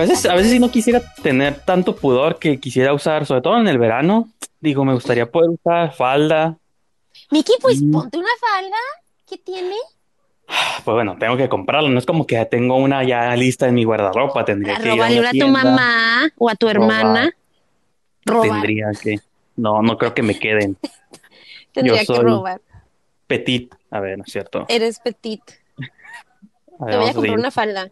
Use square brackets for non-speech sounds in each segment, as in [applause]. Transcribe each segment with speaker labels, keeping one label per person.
Speaker 1: veces, a veces sí no quisiera tener tanto pudor que quisiera usar, sobre todo en el verano. Digo, me gustaría poder usar falda.
Speaker 2: Miki, pues ponte una falda. ¿Qué tiene?
Speaker 1: Pues bueno, tengo que comprarlo. No es como que tengo una ya lista en mi guardarropa. Tendría que ir a
Speaker 2: una a tu mamá o a tu hermana.
Speaker 1: Tendría que. No, no creo que me queden. [laughs]
Speaker 2: Tendría que robar.
Speaker 1: Petit. A ver, ¿no es cierto?
Speaker 2: Eres petit. [laughs] Te voy a comprar una falda.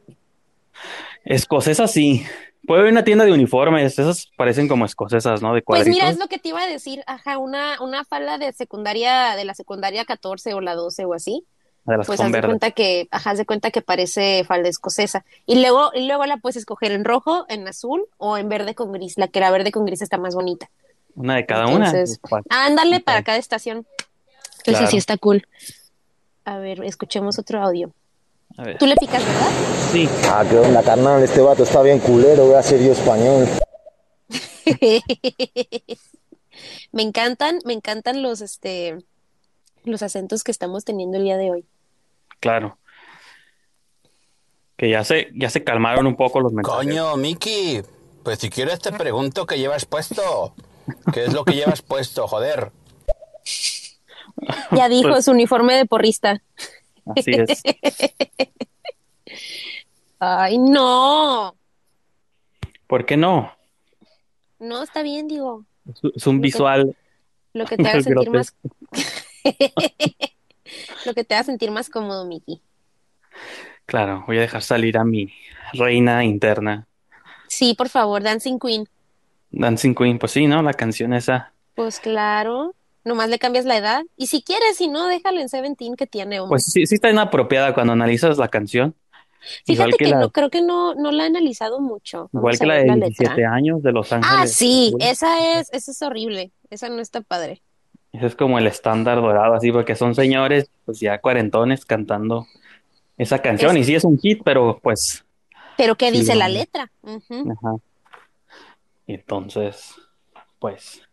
Speaker 1: Escocesa sí. Puede haber una tienda de uniformes, esas parecen como escocesas, ¿no? De
Speaker 2: Pues mira, es lo que te iba a decir, ajá, una, una falda de secundaria, de la secundaria 14 o la 12 o así.
Speaker 1: De las
Speaker 2: pues haz de cuenta que, ajá, haz de cuenta que parece falda escocesa. Y luego, y luego la puedes escoger en rojo, en azul o en verde con gris. La que era verde con gris está más bonita.
Speaker 1: Una de cada una.
Speaker 2: Ándale para cada estación. Entonces sí está cool. A ver, escuchemos otro audio. Tú le picas, ¿verdad?
Speaker 1: Sí.
Speaker 3: Ah, qué onda, carnal, este vato está bien culero, voy a ser yo español. [laughs]
Speaker 2: me encantan, me encantan los, este, los acentos que estamos teniendo el día de hoy.
Speaker 1: Claro. Que ya se, ya se calmaron un poco los mensajes.
Speaker 4: Coño, Miki, pues si quieres te pregunto qué llevas puesto. ¿Qué es lo que llevas puesto, joder?
Speaker 2: Ya dijo pues su uniforme de porrista.
Speaker 1: Así es. [laughs]
Speaker 2: Ay, no.
Speaker 1: ¿Por qué no?
Speaker 2: No, está bien, digo.
Speaker 1: Es un visual.
Speaker 2: lo que te haga [laughs] sentir más. [laughs] lo que te haga sentir más cómodo, Miki.
Speaker 1: Claro, voy a dejar salir a mi reina interna.
Speaker 2: Sí, por favor, Dancing Queen.
Speaker 1: Dancing Queen, pues sí, ¿no? La canción esa.
Speaker 2: Pues claro nomás le cambias la edad. Y si quieres, si no, déjalo en Seventeen que tiene.
Speaker 1: Pues sí, sí está inapropiada cuando analizas la canción.
Speaker 2: Fíjate que, no, creo que no, no la he analizado mucho.
Speaker 1: igual que la de 17 años de Los Ángeles.
Speaker 2: Ah, sí, esa es, esa es horrible. Esa no está padre.
Speaker 1: Ese es como el estándar dorado, así, porque son señores, pues ya cuarentones cantando esa canción. Y sí es un hit, pero pues.
Speaker 2: Pero ¿qué dice la letra? Ajá.
Speaker 1: Entonces, pues,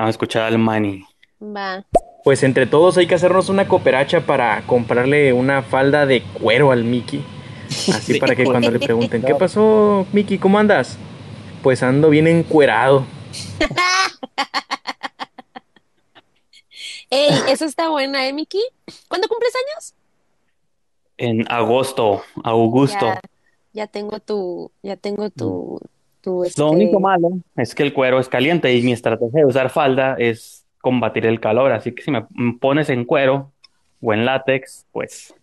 Speaker 1: Vamos a escuchar al Manny.
Speaker 2: Va.
Speaker 5: Pues entre todos hay que hacernos una cooperacha para comprarle una falda de cuero al Mickey. Así [laughs] para que cuando le pregunten, ¿qué pasó, Mickey? ¿Cómo andas? Pues ando bien encuerado. [laughs]
Speaker 2: Ey, eso está buena, ¿eh, Mickey? ¿Cuándo cumples años?
Speaker 1: En agosto, Augusto.
Speaker 2: Ya, tengo tu, ya tengo tu,
Speaker 1: lo
Speaker 2: este
Speaker 1: único malo es que el cuero es caliente y mi estrategia de usar falda es combatir el calor, así que si me pones en cuero o en látex, pues...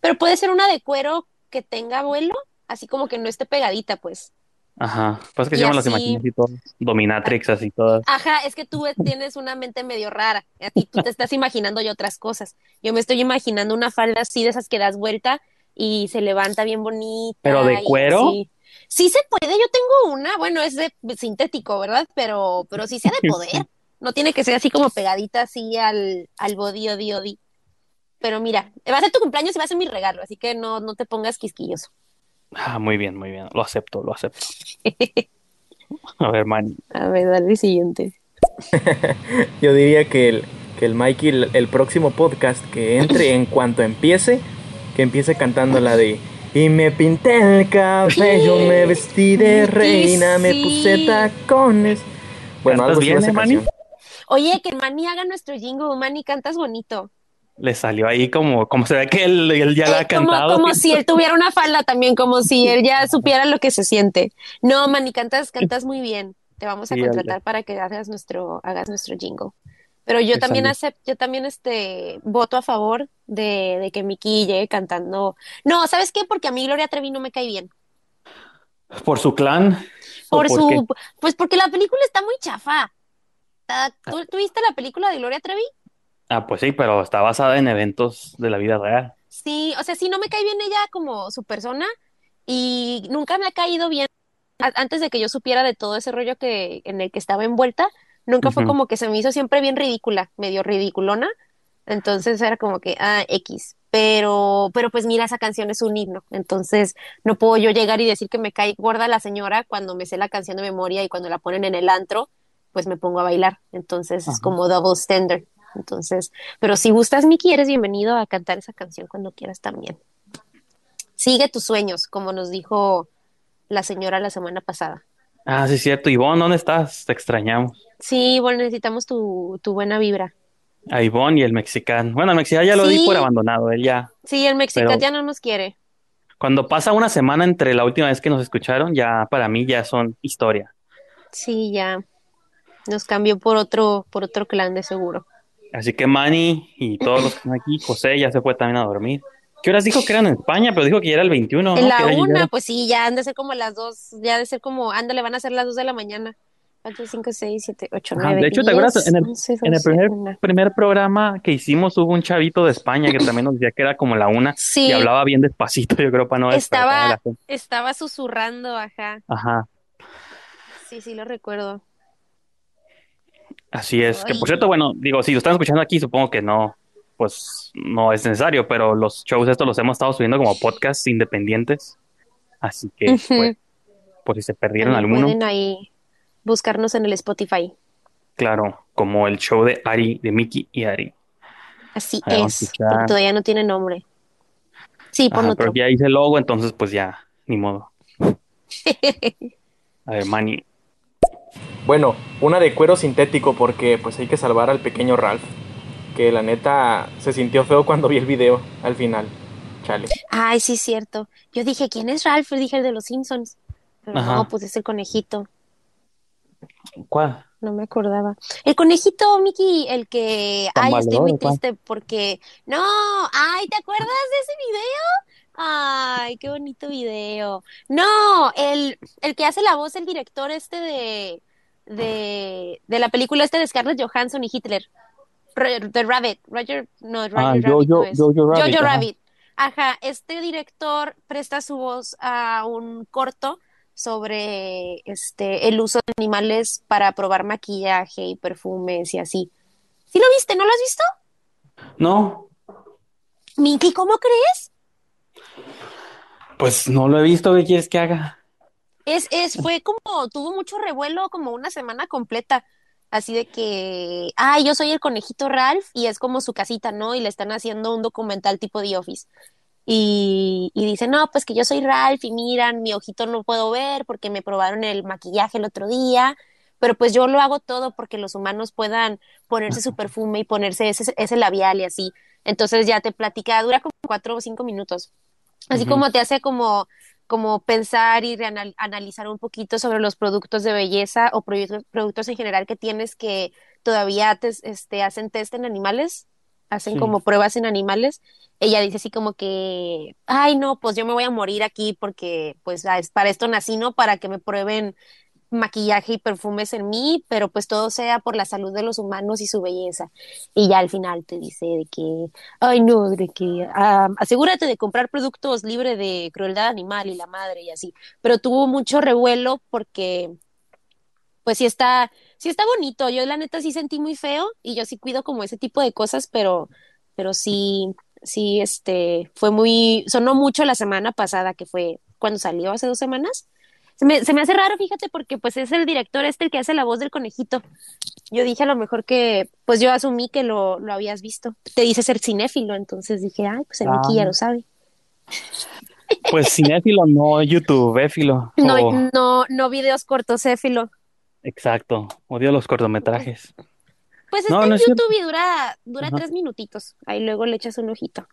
Speaker 2: Pero puede ser una de cuero que tenga vuelo, así como que no esté pegadita, pues.
Speaker 1: Ajá, pues que se llaman las imágenes y todo, dominatrix así todas.
Speaker 2: Ajá, es que tú tienes una mente medio rara, y tú te estás imaginando yo otras cosas. Yo me estoy imaginando una falda así de esas que das vuelta y se levanta bien bonita.
Speaker 1: ¿Pero de cuero?
Speaker 2: Sí se puede, yo tengo una, bueno, es de sintético, ¿verdad? Pero, pero sí se ha de [laughs] poder. No tiene que ser así como pegadita así al, al body, odi, odi. Pero mira, va a ser tu cumpleaños y va a ser mi regalo, así que no, no te pongas quisquilloso.
Speaker 1: Ah, muy bien, muy bien. Lo acepto, lo acepto. [laughs] a ver, Manny.
Speaker 2: A ver, dale el siguiente. [laughs]
Speaker 5: Yo diría que el, que el Mikey, el próximo podcast que entre en cuanto empiece, que empiece cantando la de y me pinté el cabello, me vestí de reina, me puse tacones.
Speaker 1: Bueno, algo bien, ¿eh, Manny?
Speaker 2: Oye, que Manny haga nuestro jingo, Manny, cantas bonito.
Speaker 1: Le salió ahí como, como se ve que él, ya la ha eh, cantado.
Speaker 2: Como, si él tuviera una falda también, como si él ya [laughs] supiera lo que se siente. No, Manny, cantas, cantas muy bien. Te vamos a contratar para que hagas nuestro, hagas nuestro jingo. Pero yo también acepto, yo también este voto a favor de, de que Miki llegue cantando. No, ¿sabes qué? Porque a mí Gloria Trevi no me cae bien.
Speaker 1: ¿Por su clan?
Speaker 2: Por, su pues porque la película está muy chafa. ¿Tú, ¿Tú, viste la película de Gloria Trevi?
Speaker 1: Ah, pues sí, pero está basada en eventos de la vida real.
Speaker 2: Sí, o sea, sí, no me cae bien ella como su persona y nunca me ha caído bien antes de que yo supiera de todo ese rollo que en el que estaba envuelta Nunca fue como que se me hizo siempre bien ridícula, medio ridiculona. Entonces era como que, ah, X. Pero, pero pues mira, esa canción es un himno. Entonces no puedo yo llegar y decir que me cae gorda la señora cuando me sé la canción de memoria y cuando la ponen en el antro, pues me pongo a bailar. Entonces es como double standard. Entonces, pero si gustas, Miki, eres bienvenido a cantar esa canción cuando quieras también. Sigue tus sueños, como nos dijo la señora la semana pasada.
Speaker 1: Ah, sí, es cierto. Ivonne, ¿dónde estás? Te extrañamos.
Speaker 2: Sí, bueno, necesitamos tu, tu buena vibra.
Speaker 1: A Ivonne y el mexicano. Bueno, el mexicano ya lo di por abandonado, él ya.
Speaker 2: Sí, el mexicano ya no nos quiere.
Speaker 1: Cuando pasa una semana entre la última vez que nos escucharon, ya para mí ya son historia.
Speaker 2: Sí, ya. Nos cambió por otro, por otro clan de seguro.
Speaker 1: Así que Manny y todos los que están aquí, José ya se fue también a dormir. ¿Qué horas dijo que eran en España? Pero dijo que ya era el 21, ¿no?
Speaker 2: En la
Speaker 1: Que era
Speaker 2: una, pues sí, ya han de ser como las dos, ya han de ser como, ándale, van a ser las dos de la mañana. 4, 5, 6, 7, 8,
Speaker 1: Ajá,
Speaker 2: 9,
Speaker 1: de hecho, ¿te acuerdas? En el, en el primer, programa que hicimos hubo un chavito de España que también nos decía que era como la una
Speaker 2: Sí,
Speaker 1: y hablaba bien despacito, yo creo, para no despertar a la
Speaker 2: estaba,
Speaker 1: gente.
Speaker 2: estaba susurrando, ajá.
Speaker 1: Ajá,
Speaker 2: Sí, sí, lo recuerdo.
Speaker 1: así es. Que por cierto, bueno, digo, si lo están escuchando aquí, supongo que no, pues no es necesario, pero los shows estos los hemos estado subiendo como podcasts independientes. Así que, pues, por si se perdieron
Speaker 2: También
Speaker 1: alguno,
Speaker 2: pueden ahí buscarnos en el Spotify.
Speaker 1: claro, como el show de Ari, de Mickey y Ari.
Speaker 2: Así
Speaker 1: Ahí
Speaker 2: es, porque todavía no tiene nombre. Sí,
Speaker 1: Ajá,
Speaker 2: otro.
Speaker 1: pero ya hice el logo, entonces pues ya, ni modo. [laughs] A ver, Manny.
Speaker 5: Bueno, una de cuero sintético porque pues hay que salvar al pequeño Ralph. Que la neta se sintió feo cuando vi el video al final. Chale.
Speaker 2: Ay, sí, cierto. Yo dije, ¿quién es Ralph? Yo dije el de los Simpsons. Pero
Speaker 1: Ajá.
Speaker 2: no, pues es el conejito.
Speaker 1: ¿Cuál?
Speaker 2: No me acordaba. El conejito, Mickey, el que,
Speaker 1: ¿Tan
Speaker 2: ay, estoy muy
Speaker 1: cuál?
Speaker 2: triste porque, no, ay, ¿te acuerdas de ese video? Ay, qué bonito video. No, el, el que hace la voz, el director este de, de, de la película este de Scarlett Johansson y Hitler. The Rabbit, Roger, no, Roger
Speaker 1: Ah,
Speaker 2: Rabbit
Speaker 1: Jojo-
Speaker 2: no es.
Speaker 1: Jojo Rabbit,
Speaker 2: Jojo
Speaker 1: ajá.
Speaker 2: Rabbit. Ajá, este director presta su voz a un corto sobre este el uso de animales para probar maquillaje y perfumes y así. ¿Sí lo viste? ¿No lo has visto?
Speaker 1: No,
Speaker 2: Minky, ¿cómo crees?
Speaker 1: pues no lo he visto. ¿Qué quieres que haga?
Speaker 2: Es, es, fue como, tuvo mucho revuelo como una semana completa. Así de que, ay, yo soy el conejito Ralph y es como su casita, ¿no? Y le están haciendo un documental tipo The Office. Y, y dice, no, pues que yo soy Ralph y miran, mi ojito no puedo ver porque me probaron el maquillaje el otro día, pero pues yo lo hago todo porque los humanos puedan ponerse su perfume y ponerse ese, ese labial y así. Entonces ya te platica, dura como cuatro o cinco minutos. Así como te hace como, como pensar y analizar un poquito sobre los productos de belleza o produ- productos en general que tienes que todavía te, este, hacen test en animales, hacen
Speaker 1: Sí.
Speaker 2: como pruebas en animales. Ella dice así como que, ay, no, pues yo me voy a morir aquí porque pues es para esto nací, ¿no? Para que me prueben maquillaje y perfumes en mí, pero pues todo sea por la salud de los humanos y su belleza. Y ya al final te dice de que, ay no, de que ah, asegúrate de comprar productos libres de crueldad animal y la madre y así. Pero tuvo mucho revuelo porque, pues sí está, sí está bonito. Yo la neta sí sentí muy feo y yo sí cuido como ese tipo de cosas, pero, pero sí, sí, este, fue muy, sonó mucho la semana pasada que fue cuando salió hace dos semanas. Se me, se me hace raro, fíjate, porque pues es el director este el que hace la voz del conejito. Yo dije a lo mejor que, pues yo asumí que lo, lo habías visto. Te dice ser cinéfilo, entonces dije, ay, pues el
Speaker 1: Ah.
Speaker 2: Mickey ya lo sabe.
Speaker 1: Pues [laughs] cinéfilo, no youtubeéfilo.
Speaker 2: No,
Speaker 1: O-
Speaker 2: no, no videos cortos, éfilo.
Speaker 1: Exacto, odio los cortometrajes.
Speaker 2: Pues está
Speaker 1: No,
Speaker 2: en
Speaker 1: no es.
Speaker 2: YouTube y dura, dura
Speaker 1: Ajá.
Speaker 2: tres minutitos. Ahí luego le echas un ojito.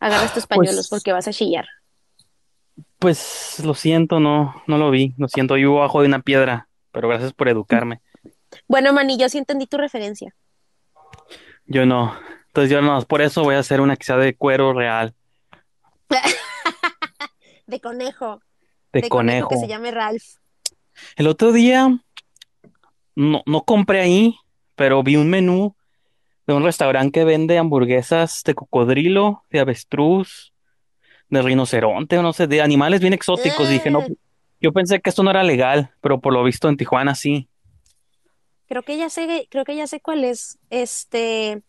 Speaker 2: Agarras tus
Speaker 1: Pues-
Speaker 2: pañuelos porque vas a chillar.
Speaker 1: Pues lo siento, no, no lo vi. Lo siento, yo vivo bajo de una piedra, pero gracias por educarme.
Speaker 2: Bueno, Manny, yo sí entendí tu referencia.
Speaker 1: Yo no. Entonces yo no, por eso voy a hacer una que sea de cuero real, [laughs]
Speaker 2: De conejo.
Speaker 1: de conejo.
Speaker 2: que se llame Ralph.
Speaker 1: El otro día no, no compré ahí, pero vi un menú de un restaurante que vende hamburguesas de cocodrilo, de avestruz, de rinoceronte, o no sé, de animales bien exóticos. Y dije, no,
Speaker 2: Mm.
Speaker 1: yo pensé que esto no era legal, pero por lo visto en Tijuana sí.
Speaker 2: Creo que ya sé, creo que ya sé cuál es. Este,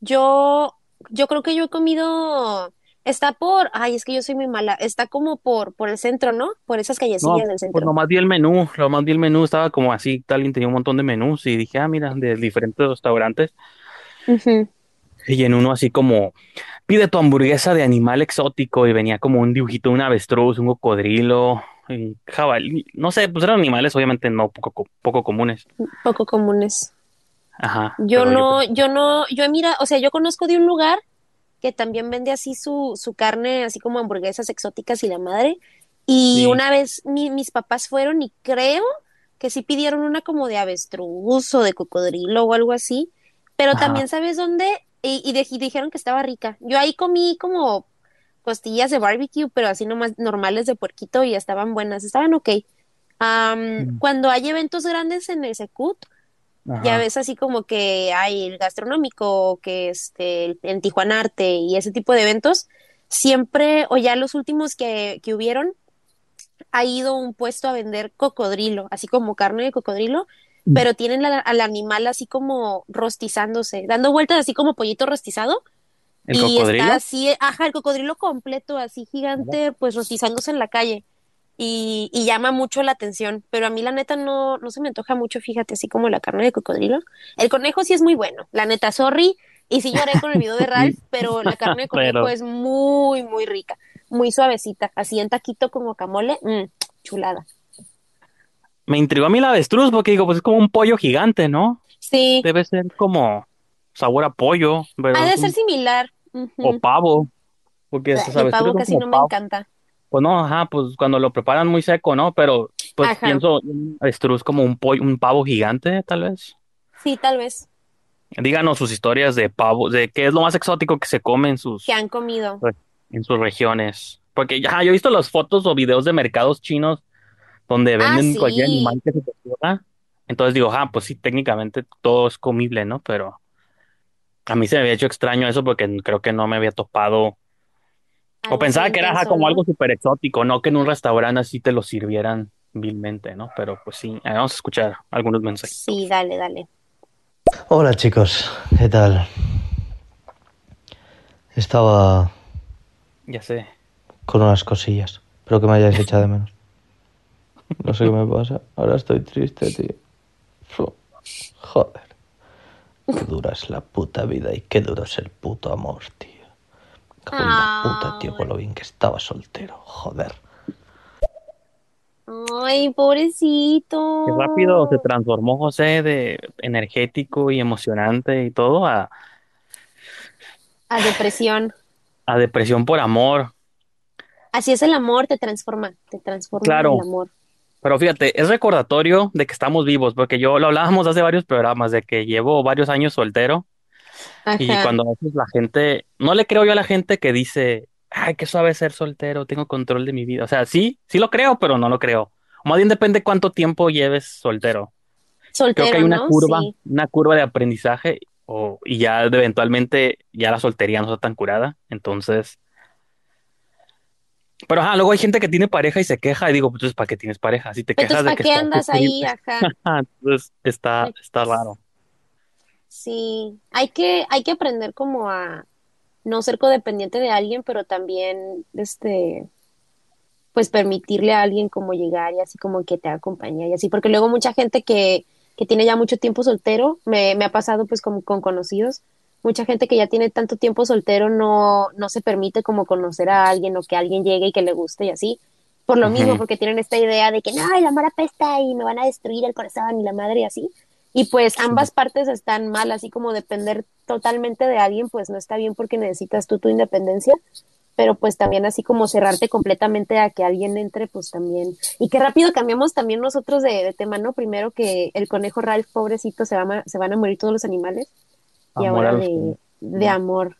Speaker 2: yo, yo creo que yo he comido, está por, ay, es que yo soy muy mala, está como por, por el centro, ¿no? Por esas
Speaker 1: No,
Speaker 2: callecillas del
Speaker 1: pues
Speaker 2: centro.
Speaker 1: nomás vi el menú, nomás vi el menú, estaba como así, alguien tenía un montón de menús y dije, ah, mira, de diferentes restaurantes. Y en uno así como, pide tu hamburguesa de animal exótico y venía como un dibujito un avestruz, un cocodrilo, jabalí, no sé, pues eran animales obviamente no poco, co- poco comunes.
Speaker 2: Poco comunes.
Speaker 1: Ajá.
Speaker 2: Yo no, yo no, yo mira, o sea, yo conozco de un lugar que también vende así su, su carne, así como hamburguesas exóticas y la madre. Y
Speaker 1: Sí.
Speaker 2: una vez mi- mis papás fueron y creo que sí pidieron una como de avestruz o de cocodrilo o algo así. Pero
Speaker 1: Ajá.
Speaker 2: también, ¿sabes dónde? Y, y de- y dijeron que estaba rica. Yo ahí comí como costillas de barbecue, pero así nomás normales de puerquito y estaban buenas, estaban ok.
Speaker 1: Mm.
Speaker 2: Cuando hay eventos grandes en el Secut, ya ves así como que hay el gastronómico, que este, el- en Tijuana Arte y ese tipo de eventos, siempre, o ya los últimos que, que hubieron, ha ido un puesto a vender cocodrilo, así como carne de cocodrilo. Pero tienen al animal así como rostizándose, dando vueltas así como pollito rostizado.
Speaker 1: ¿El
Speaker 2: y
Speaker 1: cocodrilo?
Speaker 2: está así, ajá, el cocodrilo completo, así gigante, pues rostizándose en la calle. Y, y llama mucho la atención, pero a mí la neta no, no se me antoja mucho, fíjate, así como la carne de cocodrilo. El conejo sí es muy bueno, la neta, sorry, y sí lloré con el video de Ralph, [laughs] pero la carne de conejo
Speaker 1: Pero-
Speaker 2: es muy, muy rica, muy suavecita, así en taquito con guacamole, mmm, chulada.
Speaker 1: Me intrigó a mí la avestruz porque digo, pues es como un pollo gigante, ¿no?
Speaker 2: Sí,
Speaker 1: Debe ser como sabor a pollo, pero
Speaker 2: ha de ser
Speaker 1: un-
Speaker 2: similar.
Speaker 1: o pavo, porque
Speaker 2: El
Speaker 1: estos avestruces
Speaker 2: pavo casi no me encanta.
Speaker 1: Pues no, ajá, pues cuando lo preparan muy seco, ¿no? Pero pues
Speaker 2: Ajá.
Speaker 1: pienso en avestruz como un pollo, un pavo gigante, tal vez.
Speaker 2: Sí, tal vez,
Speaker 1: Díganos sus historias de pavo, de qué es lo más exótico que se come en sus,
Speaker 2: que han comido.
Speaker 1: en sus regiones. Porque ya, yo he visto las fotos o videos de mercados chinos donde
Speaker 2: Ah,
Speaker 1: venden cualquier
Speaker 2: sí.
Speaker 1: animal que se te ocurra. Entonces digo, ah, pues sí, técnicamente todo es comible, ¿no? Pero a mí se me había hecho extraño eso porque creo que no me había topado. O pensaba que era ajá, como algo súper exótico, no que en un restaurante así te lo sirvieran vilmente, ¿no? Pero pues sí, vamos a escuchar algunos mensajes.
Speaker 2: Sí, dale, dale.
Speaker 6: Hola chicos, ¿qué tal? Estaba
Speaker 1: Ya sé.
Speaker 6: con unas cosillas, espero que me hayáis echado de menos. No sé qué me pasa, ahora estoy triste, tío. Joder. Qué dura es la puta vida y qué duro es el puto amor, tío. Cago en la puta, tío, con lo bien que estaba soltero, joder.
Speaker 2: Ay, pobrecito.
Speaker 1: Qué rápido se transformó José de energético y emocionante y todo a,
Speaker 2: A depresión.
Speaker 1: a depresión por amor.
Speaker 2: Así es el amor, te transforma, te transforma
Speaker 1: Claro.
Speaker 2: el amor.
Speaker 1: Pero fíjate, es recordatorio de que estamos vivos, porque yo lo hablábamos hace varios programas, de que llevo varios años soltero y cuando a veces la gente, no le creo yo a la gente que dice, ay, qué suave ser soltero, tengo control de mi vida. O sea, sí, sí lo creo, pero no lo creo. Más bien depende cuánto tiempo lleves soltero. Creo que hay una
Speaker 2: ¿no?
Speaker 1: curva,
Speaker 2: Sí.
Speaker 1: una curva de aprendizaje o, y ya eventualmente ya la soltería no está tan curada. Entonces, pero ajá, luego hay gente que tiene pareja y se queja y digo, pues ¿para qué tienes pareja? Si te
Speaker 2: Entonces,
Speaker 1: quejas de
Speaker 2: ¿para
Speaker 1: que
Speaker 2: qué andas ahí? Ajá.
Speaker 1: Ajá, [laughs] entonces está, está raro.
Speaker 2: Sí. Hay que, hay que aprender como a no ser codependiente de alguien, pero también, este, pues permitirle a alguien como llegar y así como que te acompañe y así, porque luego mucha gente que, que tiene ya mucho tiempo soltero, me, me ha pasado pues como con conocidos, mucha gente que ya tiene tanto tiempo soltero no, no se permite como conocer a alguien o que alguien llegue y que le guste y así, por lo mismo, porque tienen esta idea de que no, el amor apesta y me van a destruir el corazón y la madre y así. Y pues ambas partes están mal, así como depender totalmente de alguien, pues no está bien porque necesitas tú tu independencia, pero pues también así como cerrarte completamente a que alguien entre, pues también. Y qué rápido cambiamos también nosotros de, de tema, ¿no? Primero que el conejo Ralph, pobrecito, se, va se van a morir todos los animales, y
Speaker 1: Amor
Speaker 2: ahora de, amor,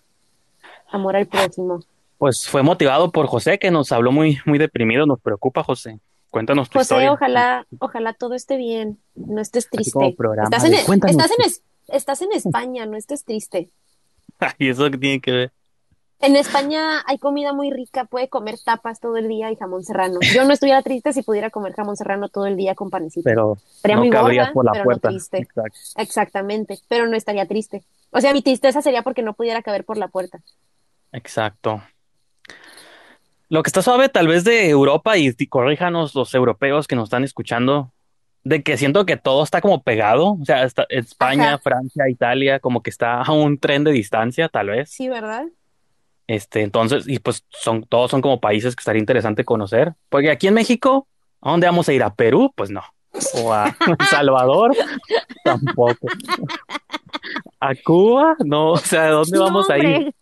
Speaker 2: amor al próximo.
Speaker 1: Pues fue motivado por José, que nos habló muy, muy deprimido. Nos preocupa, José. Cuéntanos tu
Speaker 2: José,
Speaker 1: historia.
Speaker 2: ojalá, ojalá todo esté bien, no estés triste. Estás en, estás en, es- estás en España, no estés triste. [laughs]
Speaker 1: ¿Y eso qué tiene que ver?
Speaker 2: En España hay comida muy rica, puede comer tapas todo el día y jamón serrano. Yo no estuviera triste si pudiera comer jamón serrano todo el día con panecito.
Speaker 1: Pero
Speaker 2: Estaría
Speaker 1: no
Speaker 2: muy gorda,
Speaker 1: por la
Speaker 2: pero
Speaker 1: puerta.
Speaker 2: no triste.
Speaker 1: Exacto.
Speaker 2: Exactamente, pero no estaría triste. O sea, mi tristeza sería porque no pudiera caber por la puerta.
Speaker 1: Exacto. Lo que está suave tal vez de Europa, y corríjanos los europeos que nos están escuchando, de que siento que todo está como pegado. O sea, está España,
Speaker 2: Ajá.
Speaker 1: Francia, Italia, como que está a un tren de distancia, tal vez.
Speaker 2: Sí, ¿verdad?
Speaker 1: Este, entonces, y pues son, todos son como países que estaría interesante conocer. Porque aquí en México, ¿A dónde vamos a ir? ¿A Perú? Pues no. ¿O a [laughs] Salvador? Tampoco. ¿A Cuba? No, o sea, ¿a dónde
Speaker 2: No,
Speaker 1: vamos a ir?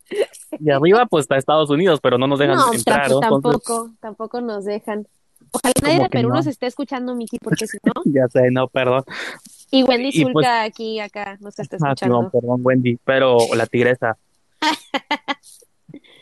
Speaker 1: Y arriba, pues está Estados Unidos, pero no nos dejan
Speaker 2: No,
Speaker 1: entrar,
Speaker 2: tampoco,
Speaker 1: ¿no? Entonces,
Speaker 2: tampoco, tampoco nos dejan. Ojalá nadie de Perú
Speaker 1: no.
Speaker 2: nos esté escuchando, Miki, porque si no. [laughs]
Speaker 1: ya sé, no, perdón.
Speaker 2: Y Wendy
Speaker 1: Y pues-
Speaker 2: Zulka aquí, acá, nos está
Speaker 1: Ah, sí, no,
Speaker 2: escuchando.
Speaker 1: perdón, Wendy, pero la tigresa. [laughs]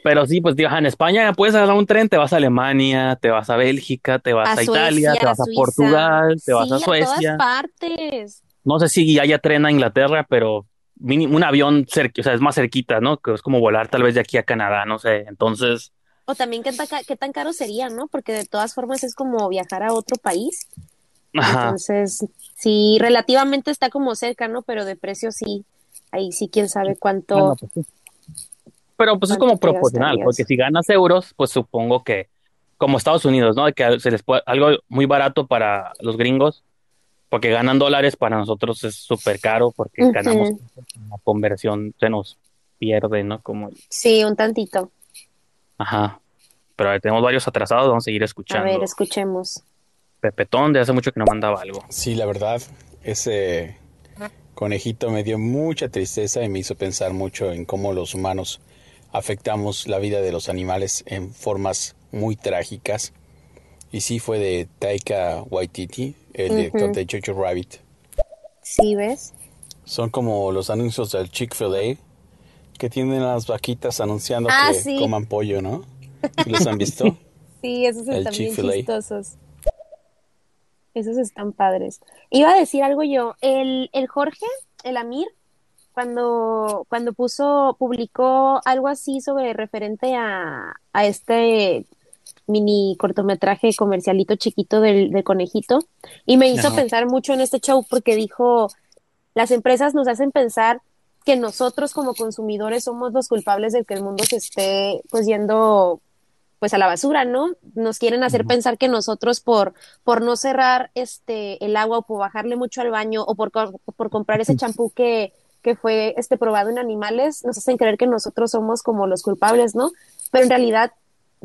Speaker 1: Pero sí, pues, ajá, en España puedes agarrar un tren, te vas a Alemania, te vas a Bélgica, te vas a, Italia, te vas a. Portugal, te vas
Speaker 2: Sí,
Speaker 1: a
Speaker 2: a
Speaker 1: Suecia.
Speaker 2: todas partes.
Speaker 1: No sé si haya tren a Inglaterra, pero un avión cerca, o sea, es más cerquita, ¿no? Que es como volar tal vez de aquí a Canadá, no sé. Entonces,
Speaker 2: O también qué tan, ca- qué tan caro sería, ¿no? Porque de todas formas es como viajar a otro país.
Speaker 1: ajá.
Speaker 2: Entonces, sí, relativamente está como cerca, ¿no? Pero de precio sí. Ahí sí, quién sabe cuánto.
Speaker 1: Bueno, pues sí. Pero pues es
Speaker 2: ¿Cuánto
Speaker 1: como proporcional, porque si ganas euros, pues supongo que, como Estados Unidos, ¿no? Que se les puede, algo muy barato para los gringos, porque ganan dólares, para nosotros es súper caro, porque
Speaker 2: Ujú.
Speaker 1: ganamos la conversión, se nos pierde, ¿no? Como,
Speaker 2: Sí, un tantito.
Speaker 1: ajá. Pero a ver, tenemos varios atrasados, vamos a seguir
Speaker 2: A
Speaker 1: escuchando.
Speaker 2: ver, escuchemos.
Speaker 1: Pepetón, de hace mucho que no mandaba algo.
Speaker 4: Sí, la verdad, ese conejito me dio mucha tristeza y me hizo pensar mucho en cómo los humanos afectamos la vida de los animales en formas muy trágicas. Y sí fue de Taika Waititi, el director
Speaker 2: Ujú.
Speaker 4: de Jojo Rabbit.
Speaker 2: Sí, ¿ves?
Speaker 4: Son como los anuncios del Chick-fil-A que tienen las vaquitas anunciando
Speaker 2: Ah,
Speaker 4: que
Speaker 2: sí.
Speaker 4: coman pollo, ¿no? ¿Sí ¿Los han visto? [laughs]
Speaker 2: Sí, esos
Speaker 4: El
Speaker 2: están bien chistosos. Esos están padres. Iba a decir algo yo. El, el Jorge, el Amir, cuando, cuando puso, publicó algo así sobre referente a, a este mini cortometraje comercialito chiquito del, del conejito, y me hizo
Speaker 4: Ajá.
Speaker 2: pensar mucho en este show porque dijo, las empresas nos hacen pensar que nosotros como consumidores somos los culpables de que el mundo se esté pues yendo pues a la basura, ¿no? Nos quieren hacer pensar que nosotros por, por no cerrar este el agua o por bajarle mucho al baño o por, por comprar ese champú que, que fue este probado en animales, nos hacen creer que nosotros somos como los culpables, ¿no? Pero en realidad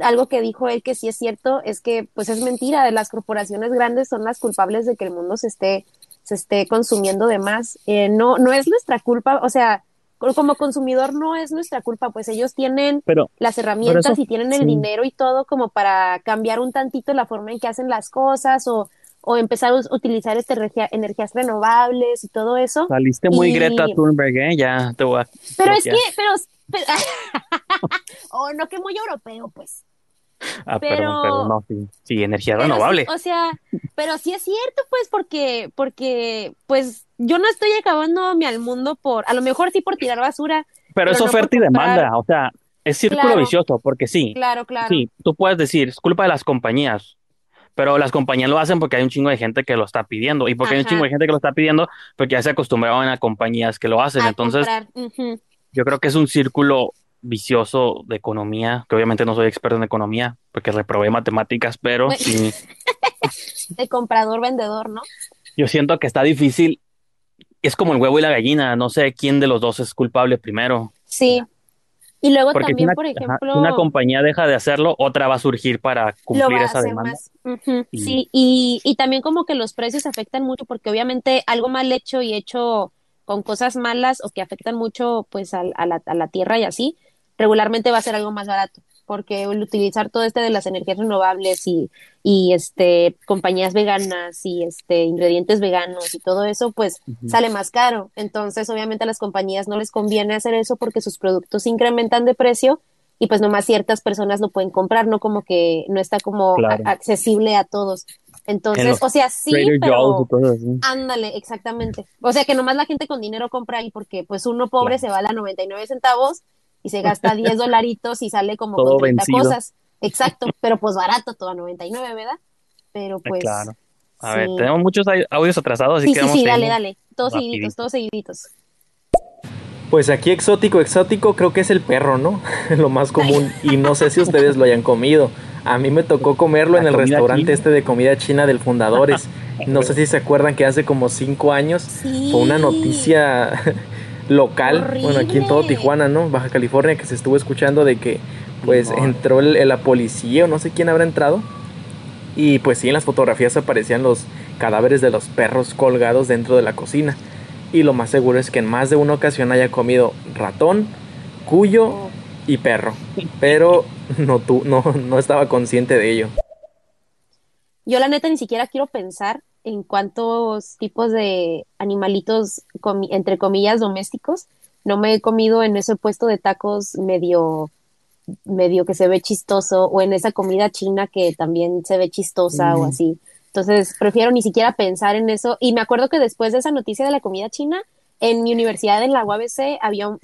Speaker 2: algo que dijo él que sí es cierto es que pues es mentira, las corporaciones grandes son las culpables de que el mundo se esté se esté consumiendo de más. Eh, no no es nuestra culpa, o sea, co- como consumidor no es nuestra culpa, pues ellos tienen
Speaker 1: Pero,
Speaker 2: las herramientas
Speaker 1: eso-
Speaker 2: y tienen el
Speaker 1: sí.
Speaker 2: dinero y todo como para cambiar un tantito la forma en que hacen las cosas o, o empezar a utilizar este energías renovables y todo eso.
Speaker 1: saliste muy
Speaker 2: Y-
Speaker 1: Greta Thunberg, ¿eh? Ya te voy a...
Speaker 2: Pero es que, pero, pero- [laughs] oh, no que muy europeo, pues.
Speaker 1: Ah,
Speaker 2: pero-
Speaker 1: perdón, perdón, no, sí, sí, energía renovable.
Speaker 2: sí, o sea, pero sí es cierto, pues, porque, porque, pues, yo no estoy acabándome al mundo por, a lo mejor sí por tirar basura.
Speaker 1: Pero es
Speaker 2: pero no por
Speaker 1: oferta y demanda, o sea, es círculo
Speaker 2: Claro.
Speaker 1: vicioso, porque sí,
Speaker 2: Claro, claro.
Speaker 1: sí, tú puedes decir, es culpa de las compañías, pero las compañías lo hacen porque hay un chingo de gente que lo está pidiendo, y porque hay un chingo de gente que lo está pidiendo, porque ya se acostumbraban a compañías que lo hacen,
Speaker 2: A
Speaker 1: entonces yo creo que es un círculo vicioso de economía, que obviamente no soy experto en economía, porque reprobé matemáticas, pero sí, [laughs]
Speaker 2: De comprador vendedor, ¿no?
Speaker 1: yo siento que está difícil, es como el huevo y la gallina, no sé quién de los dos es culpable primero.
Speaker 2: Sí. Y luego
Speaker 1: Porque
Speaker 2: también,
Speaker 1: una,
Speaker 2: por ejemplo,
Speaker 1: una compañía deja de hacerlo, otra va a surgir para cumplir
Speaker 2: a
Speaker 1: esa demanda. Y-
Speaker 2: Sí, y, y también como que los precios afectan mucho porque obviamente algo mal hecho y hecho con cosas malas o que afectan mucho pues al- a, la, a la tierra y así, regularmente va a ser algo más barato porque el utilizar todo este de las energías renovables y, y este compañías veganas y este ingredientes veganos y todo eso pues sale más caro. Entonces obviamente a las compañías no les conviene hacer eso porque sus productos incrementan de precio y pues nomás ciertas personas lo pueden comprar, no como que no está como
Speaker 1: Claro.
Speaker 2: a- accesible a todos.
Speaker 1: En
Speaker 2: Entonces, o sea, sí, pero ándale, exactamente. O sea, que nomás la gente con dinero compra ahí porque pues uno pobre
Speaker 1: Claro.
Speaker 2: se va a la 99 centavos y se gasta [laughs] 10 dolaritos y sale como
Speaker 1: Todo
Speaker 2: con 30
Speaker 1: vencido.
Speaker 2: cosas. Exacto, [laughs] pero pues barato, todo a 99, ¿verdad? Pero
Speaker 1: Ah,
Speaker 2: pues
Speaker 1: claro. A
Speaker 2: sí.
Speaker 1: ver, tenemos muchos au- audios atrasados, así
Speaker 2: Sí,
Speaker 1: que
Speaker 2: sí,
Speaker 1: vamos
Speaker 2: sí, dale, dale. Todos
Speaker 1: rapidito.
Speaker 2: seguiditos, todos seguiditos.
Speaker 5: Pues aquí exótico, exótico, creo que es el perro, ¿no? [laughs] lo más común. Y no sé si ustedes lo hayan comido. A mí me tocó comerlo en el restaurante
Speaker 1: china.
Speaker 5: este de comida china del Fundadores. No sé si se acuerdan que hace como cinco años
Speaker 2: Sí.
Speaker 5: fue una noticia local, bueno, aquí en todo. Tijuana, ¿no? Baja California, que se estuvo escuchando de que pues
Speaker 1: No.
Speaker 5: entró el- la policía o no sé quién habrá entrado Y pues sí, en las fotografías aparecían los cadáveres de los perros colgados dentro de la cocina. Y lo más seguro es que en más de una ocasión haya comido ratón, cuyo y perro. Pero no, tú, no, no estaba consciente de ello.
Speaker 2: Yo la neta ni siquiera quiero pensar en cuántos tipos de animalitos, entre comillas, domésticos, no me he comido en ese puesto de tacos medio medio que se ve chistoso o en esa comida china que también se ve chistosa o así. Entonces, prefiero ni siquiera pensar en eso. Y me acuerdo que después de esa noticia de la comida china, en mi universidad, en la UABC, había un,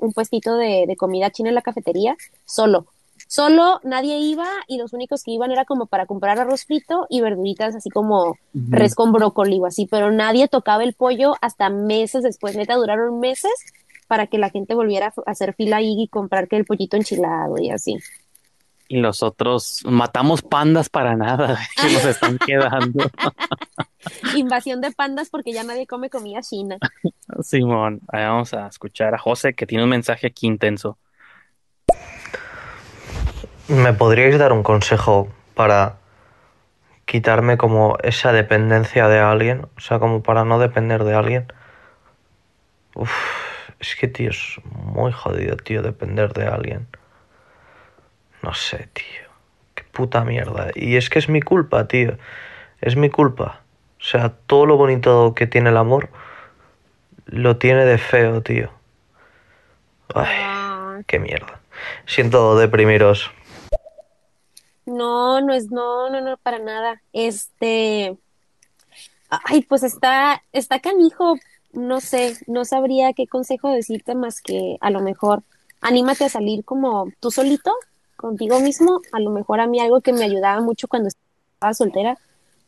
Speaker 2: un, puestito de, de, comida china en la cafetería, solo. Solo nadie iba y los únicos que iban era como para comprar arroz frito y verduritas así como res con brócoli o así, pero nadie tocaba el pollo hasta meses después, neta, duraron meses para que la gente volviera a hacer fila ahí y comprar que el pollito enchilado y así.
Speaker 1: Y los otros matamos pandas para nada, que nos [laughs] están quedando.
Speaker 2: Invasión de pandas porque ya nadie come comida china.
Speaker 1: Simón, vamos a escuchar a José que tiene un mensaje aquí intenso.
Speaker 6: ¿Me podríais dar un consejo para quitarme como esa dependencia de alguien? O sea, como para no depender de alguien. Uf es que, tío, es muy jodido, tío, depender de alguien. No sé, tío. Qué puta mierda. Y es que es mi culpa, tío. Es mi culpa. O sea, todo lo bonito que tiene el amor lo tiene de feo, tío. Ay, ah. qué mierda. Siento deprimiros.
Speaker 2: No, no es, no, no, no, para nada. Este. Ay, pues está, está canijo, no sé, no sabría qué consejo decirte más que a lo mejor anímate a salir como tú solito, contigo mismo. A lo mejor a mí algo que me ayudaba mucho cuando estaba soltera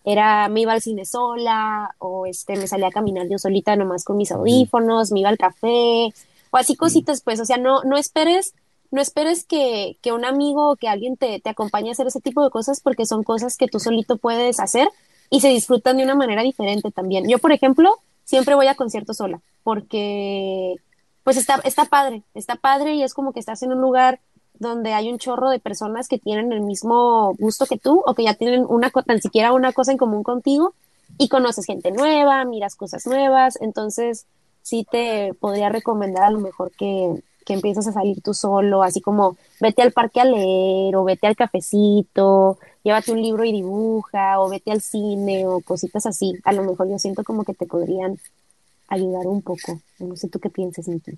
Speaker 2: era me iba al cine sola o este me salía a caminar yo solita nomás con mis audífonos, me iba al café o así cositas pues, o sea, no no esperes no esperes que, que un amigo o que alguien te, te acompañe a hacer ese tipo de cosas porque son cosas que tú solito puedes hacer y se disfrutan de una manera diferente también. Yo, por ejemplo, siempre voy a conciertos sola, porque pues está, está padre, está padre y es como que estás en un lugar donde hay un chorro de personas que tienen el mismo gusto que tú o que ya tienen una tan siquiera una cosa en común contigo y conoces gente nueva, miras cosas nuevas, entonces sí te podría recomendar a lo mejor que, que empieces a salir tú solo, así como vete al parque a leer o vete al cafecito, llévate un libro y dibuja o vete al cine o cositas así. A lo mejor yo siento como que te podrían ayudar un poco. No sé tú qué piensas, Nicky.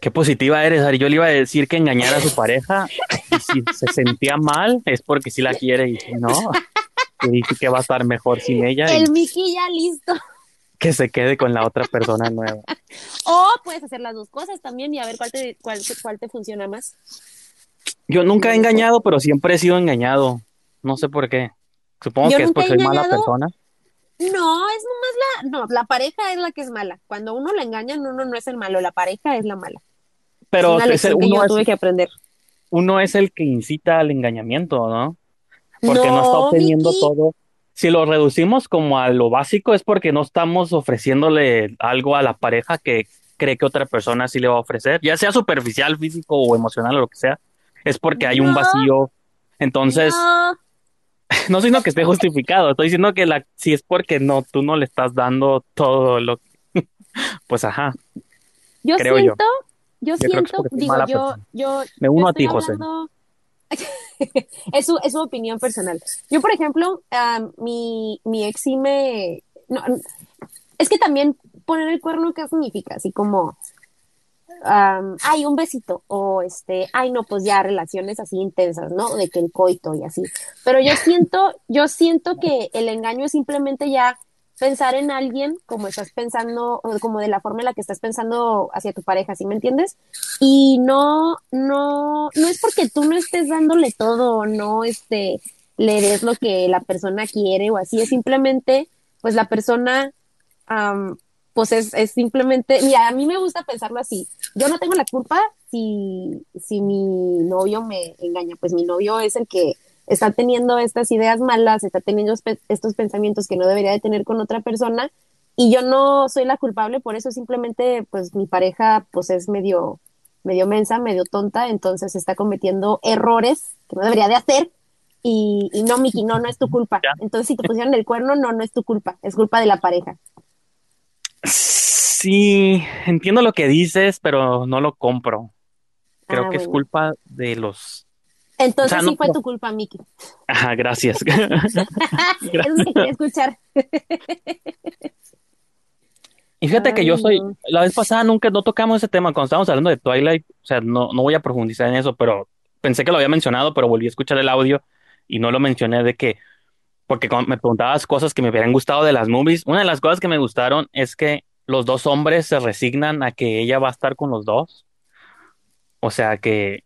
Speaker 1: Qué positiva eres, Ari. Yo le iba a decir que engañara a su pareja y si se sentía mal es porque sí la quiere y si no, [laughs] dice que va a estar mejor sin ella.
Speaker 2: El Mickey ya listo.
Speaker 1: Que se quede con la otra persona nueva. [laughs]
Speaker 2: O puedes hacer las dos cosas también y a ver cuál te, cuál, cuál te funciona más.
Speaker 1: Yo nunca he engañado, pero siempre he sido engañado. No sé por qué. Supongo que es porque soy mala persona.
Speaker 2: No, es nomás la, no, la pareja es la que es mala. Cuando uno la engaña, uno no es el malo, la pareja es la mala.
Speaker 1: Pero
Speaker 2: es uno que yo tuve que aprender.
Speaker 1: Uno es el que incita al engañamiento, ¿no? Porque no, está obteniendo todo. Si lo reducimos como a lo básico es porque no estamos ofreciéndole algo a la pareja que cree que otra persona sí le va a ofrecer, ya sea superficial, físico o emocional o lo que sea. Es porque hay un vacío. Entonces, no [laughs] sino que esté justificado, estoy diciendo que la, si es porque no, tú no le estás dando todo lo [laughs] pues ajá.
Speaker 2: Yo siento, yo, siento, digo, yo, yo,
Speaker 1: me uno a ti, José. [laughs]
Speaker 2: es, su, es su opinión personal. Yo, por ejemplo, mi, mi ex me, es que también poner el cuerno, ¿qué significa? Así como, um, ay, un besito, o este, ay, no, pues ya relaciones así intensas, ¿no? De que el coito y así. Pero yo siento, yo siento que el engaño es simplemente ya pensar en alguien como estás pensando, como de la forma en la que estás pensando hacia tu pareja, ¿sí me entiendes? Y no, no, no es porque tú no estés dándole todo, no, este, le des lo que la persona quiere o así, es simplemente, pues la persona, pues es, es simplemente, mira, a mí me gusta pensarlo así. Yo no tengo la culpa si, si mi novio me engaña, pues mi novio es el que está teniendo estas ideas malas, está teniendo estos pensamientos que no debería de tener con otra persona y yo no soy la culpable, por eso simplemente pues mi pareja pues es medio medio mensa, medio tonta, entonces está cometiendo errores que no debería de hacer y, y no, Miki, no, no es tu culpa.
Speaker 1: Ya.
Speaker 2: Entonces, si te pusieron el cuerno, no, no es tu culpa, es culpa de la pareja.
Speaker 1: Sí, entiendo lo que dices, pero no lo compro. Creo
Speaker 2: Ah,
Speaker 1: que es culpa de los...
Speaker 2: Entonces
Speaker 1: O sea, no-
Speaker 2: sí fue tu culpa, Miki.
Speaker 1: Ajá, gracias. [laughs] [laughs]
Speaker 2: Es lo que quería escuchar.
Speaker 1: Y fíjate que yo soy,
Speaker 2: no.
Speaker 1: la vez pasada nunca no tocamos ese tema cuando estábamos hablando de Twilight, o sea, no, no voy a profundizar en eso, pero pensé que lo había mencionado, pero volví a escuchar el audio y no lo mencioné de que, porque cuando me preguntabas cosas que me hubieran gustado de las movies, una de las cosas que me gustaron es que los dos hombres se resignan a que ella va a estar con los dos, o sea que,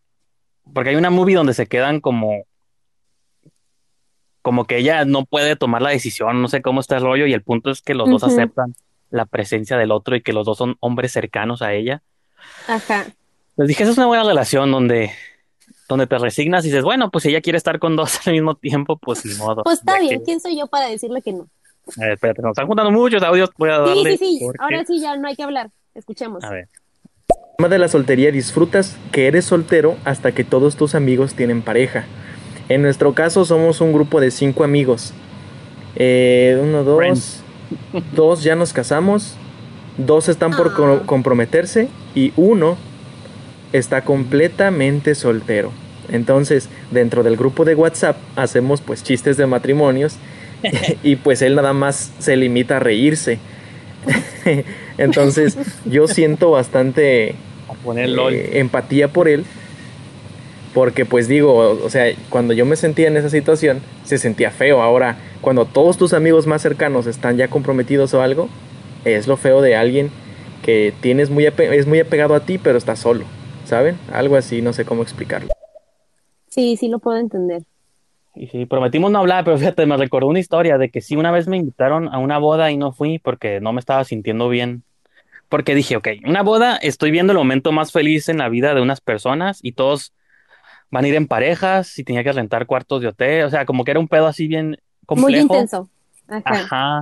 Speaker 1: porque hay una movie donde se quedan como, como que ella no puede tomar la decisión, no sé cómo está el rollo, y el punto es que los dos aceptan la presencia del otro y que los dos son hombres cercanos a ella.
Speaker 2: Ajá.
Speaker 1: Les dije, esa es una buena relación donde, donde te resignas y dices, bueno, pues si ella quiere estar con dos [laughs] al mismo tiempo, pues ni modo.
Speaker 2: Pues está bien,
Speaker 1: que-
Speaker 2: ¿quién soy yo para decirle que no?
Speaker 1: A ver, espérate, nos están juntando muchos audios, voy a
Speaker 2: Sí, sí, sí,
Speaker 1: porque-
Speaker 2: ahora sí ya no hay que hablar. Escuchemos.
Speaker 1: A ver.
Speaker 5: El tema de la soltería disfrutas que eres soltero hasta que todos tus amigos tienen pareja. En nuestro caso somos un grupo de cinco amigos. Eh, uno, dos,
Speaker 1: Friends. [laughs]
Speaker 5: dos ya nos casamos, dos están por
Speaker 2: Ah.
Speaker 5: co- comprometerse y uno está completamente soltero. Entonces, dentro del grupo de WhatsApp hacemos pues chistes de matrimonios [laughs] y pues él nada más se limita a reírse. [laughs] Entonces, yo siento bastante
Speaker 1: A poner LOL.
Speaker 5: eh, empatía por él. Porque pues digo, o sea, cuando yo me sentía en esa situación, se sentía feo. Ahora, cuando todos tus amigos más cercanos están ya comprometidos o algo, es lo feo de alguien que tienes muy es muy apegado a ti, pero está solo. ¿Saben? Algo así, no sé cómo explicarlo.
Speaker 2: Sí, sí lo puedo entender.
Speaker 1: Y sí, prometimos no hablar, [laughs] pero fíjate, me recordó una historia de que sí, una vez me invitaron a una boda y no fui porque no me estaba sintiendo bien. Porque dije, ok, una boda, estoy viendo el momento más feliz en la vida de unas personas y todos van a ir en parejas y tenía que rentar cuartos de hotel, o sea, como que era un pedo así bien
Speaker 2: Muy
Speaker 1: complejo.
Speaker 2: intenso. Ajá.
Speaker 1: Ajá.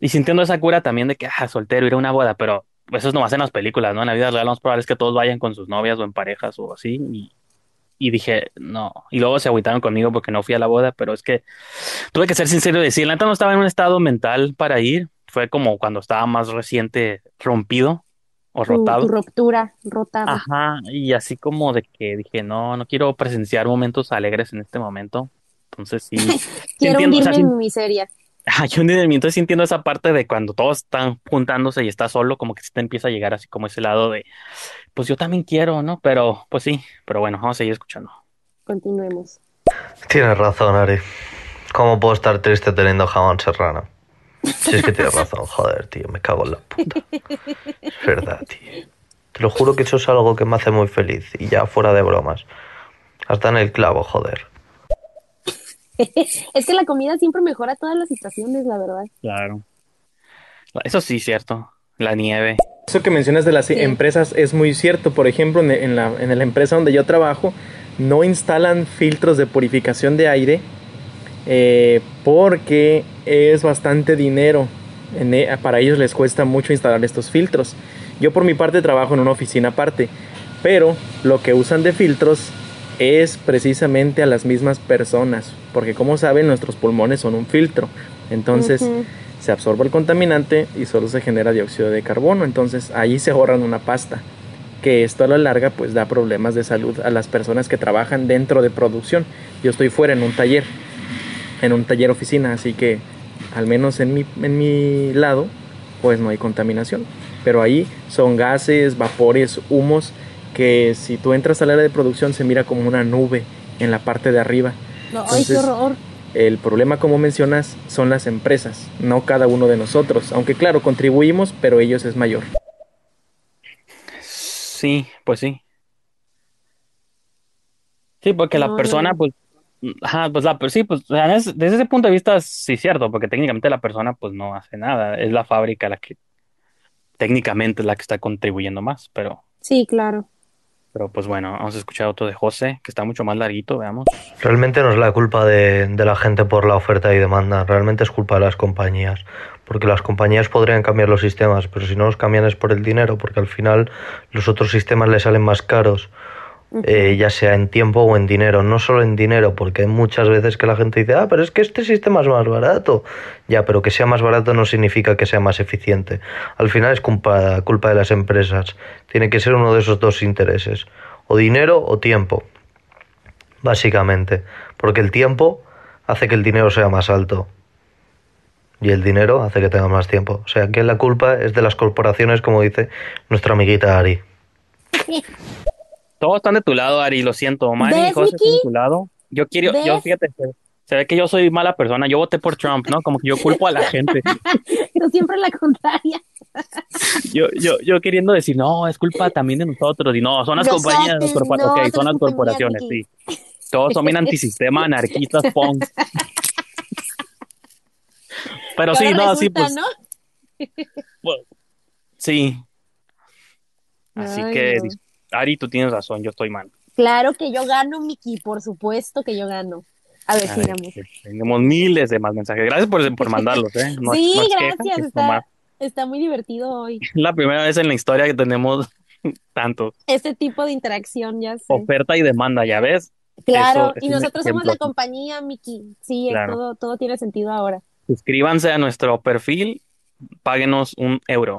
Speaker 1: Y sintiendo esa cura también de que, ah, soltero, ir a una boda, pero eso es nomás en las películas, ¿no? En la vida real lo más probable es que todos vayan con sus novias o en parejas o así. Y, y dije, no. Y luego se agüitaron conmigo porque no fui a la boda, pero es que tuve que ser sincero y decir, la neta no estaba en un estado mental para ir. Fue como cuando estaba más reciente rompido o
Speaker 2: Tu,
Speaker 1: rotado.
Speaker 2: tu ruptura, rotado.
Speaker 1: Ajá, y así como de que dije, no, no quiero presenciar momentos alegres en este momento. Entonces sí, [laughs]
Speaker 2: Quiero
Speaker 1: entiendo, o sea,
Speaker 2: hundirme en mi miseria.
Speaker 1: Ajá, yo entonces sí entiendo esa parte de cuando todos están juntándose y estás solo, como que sí te empieza a llegar así como ese lado de, pues yo también quiero, ¿no? Pero, pues sí, pero bueno, vamos a seguir escuchando.
Speaker 2: Continuemos.
Speaker 6: Tienes razón, Ari. ¿Cómo puedo estar triste teniendo jamón serrano? Si es que tienes [laughs] razón, joder, tío, me cago en la puta. Es verdad, tío. Te lo juro que eso es algo que me hace muy feliz y ya fuera de bromas. Hasta en el clavo, joder. [laughs]
Speaker 2: Es que la comida siempre mejora todas las situaciones, la verdad.
Speaker 1: Claro. Eso sí, cierto. La nieve.
Speaker 5: Eso que mencionas de las
Speaker 2: Sí.
Speaker 5: empresas es muy cierto. Por ejemplo, en, en la, en la empresa donde yo trabajo, no instalan filtros de purificación de aire eh, porque es bastante dinero. En e- para ellos les cuesta mucho instalar estos filtros. Yo por mi parte trabajo en una oficina aparte, pero lo que usan de filtros es precisamente a las mismas personas, porque como saben nuestros pulmones son un filtro. Entonces se absorbe el contaminante y solo se genera dióxido de carbono. Entonces ahí se ahorran una pasta. Que esto a la larga pues da problemas de salud a las personas que trabajan dentro de producción. Yo estoy fuera en un taller, en un taller oficina, así que al menos en mi, en mi lado pues no hay contaminación. Pero ahí son gases, vapores, humos que si tú entras al área de producción se mira como una nube en la parte de arriba.
Speaker 2: No, ay, qué horror.
Speaker 5: el problema, como mencionas, son las empresas, no cada uno de nosotros. Aunque claro, contribuimos, pero ellos es mayor.
Speaker 1: Sí, pues sí. Sí, porque la persona,
Speaker 2: no.
Speaker 1: pues, ajá, pues la, sí, pues, o sea, en ese- desde ese punto de vista sí es cierto, porque técnicamente la persona, pues, no hace nada. Es la fábrica la que, técnicamente es la que está contribuyendo más, pero,
Speaker 2: Sí, claro.
Speaker 1: pero pues bueno, vamos a escuchar otro de José, que está mucho más larguito, veamos.
Speaker 6: Realmente no es la culpa de, de la gente por la oferta y demanda, realmente es culpa de las compañías, porque las compañías podrían cambiar los sistemas, pero si no los cambian es por el dinero, porque al final los otros sistemas les salen más caros eh, ya sea en tiempo o en dinero, no solo en dinero, porque hay muchas veces que la gente dice, ah, pero es que este sistema es más barato. Ya, pero que sea más barato no significa que sea más eficiente. Al final es culpa, culpa de las empresas. Tiene que ser uno de esos dos intereses, o dinero o tiempo, básicamente, porque el tiempo hace que el dinero sea más alto. Y el dinero hace que tenga más tiempo. O sea, que la culpa es de las corporaciones, como dice nuestra amiguita Ari. [laughs]
Speaker 7: Todos están de tu lado, Ari, lo siento. Mari y
Speaker 2: ¿Ves,
Speaker 7: José están de tu lado. Yo quiero, yo fíjate, se- se ve que yo soy mala persona. Yo voté por Trump, ¿no? Como que yo culpo a la gente. [laughs]
Speaker 2: Pero siempre la contraria.
Speaker 7: Yo, yo, yo queriendo decir, no, es culpa también de nosotros. Y no, son las
Speaker 2: Nosotros,
Speaker 7: compañías, las corpora-
Speaker 2: no,
Speaker 7: ok,
Speaker 2: son las
Speaker 7: corporaciones, sí. Todos son bien antisistema, [laughs] anarquistas, punks. Pero sí, no, sí,
Speaker 2: resulta,
Speaker 7: pues,
Speaker 2: ¿no?
Speaker 7: sí. Así
Speaker 2: Ay,
Speaker 7: que,
Speaker 2: no.
Speaker 7: Ari, tú tienes razón, yo estoy mal.
Speaker 2: Claro que yo gano, Miki, por supuesto que yo gano. A ver, sigamos.
Speaker 7: tenemos miles de más mensajes. Gracias por, por mandarlos, ¿eh? [laughs] No es-
Speaker 2: sí,
Speaker 7: no es
Speaker 2: gracias,
Speaker 7: es
Speaker 2: está, muy divertido hoy. [laughs]
Speaker 7: la primera vez en la historia que tenemos [laughs] tantos.
Speaker 2: Este tipo de interacción, ya sé.
Speaker 7: Oferta y demanda, ¿ya ves?
Speaker 2: Claro,
Speaker 7: es
Speaker 2: y nosotros somos la compañía, Miki. Sí,
Speaker 7: Claro.
Speaker 2: todo, todo tiene sentido ahora.
Speaker 7: Suscríbanse a nuestro perfil, páguenos un euro.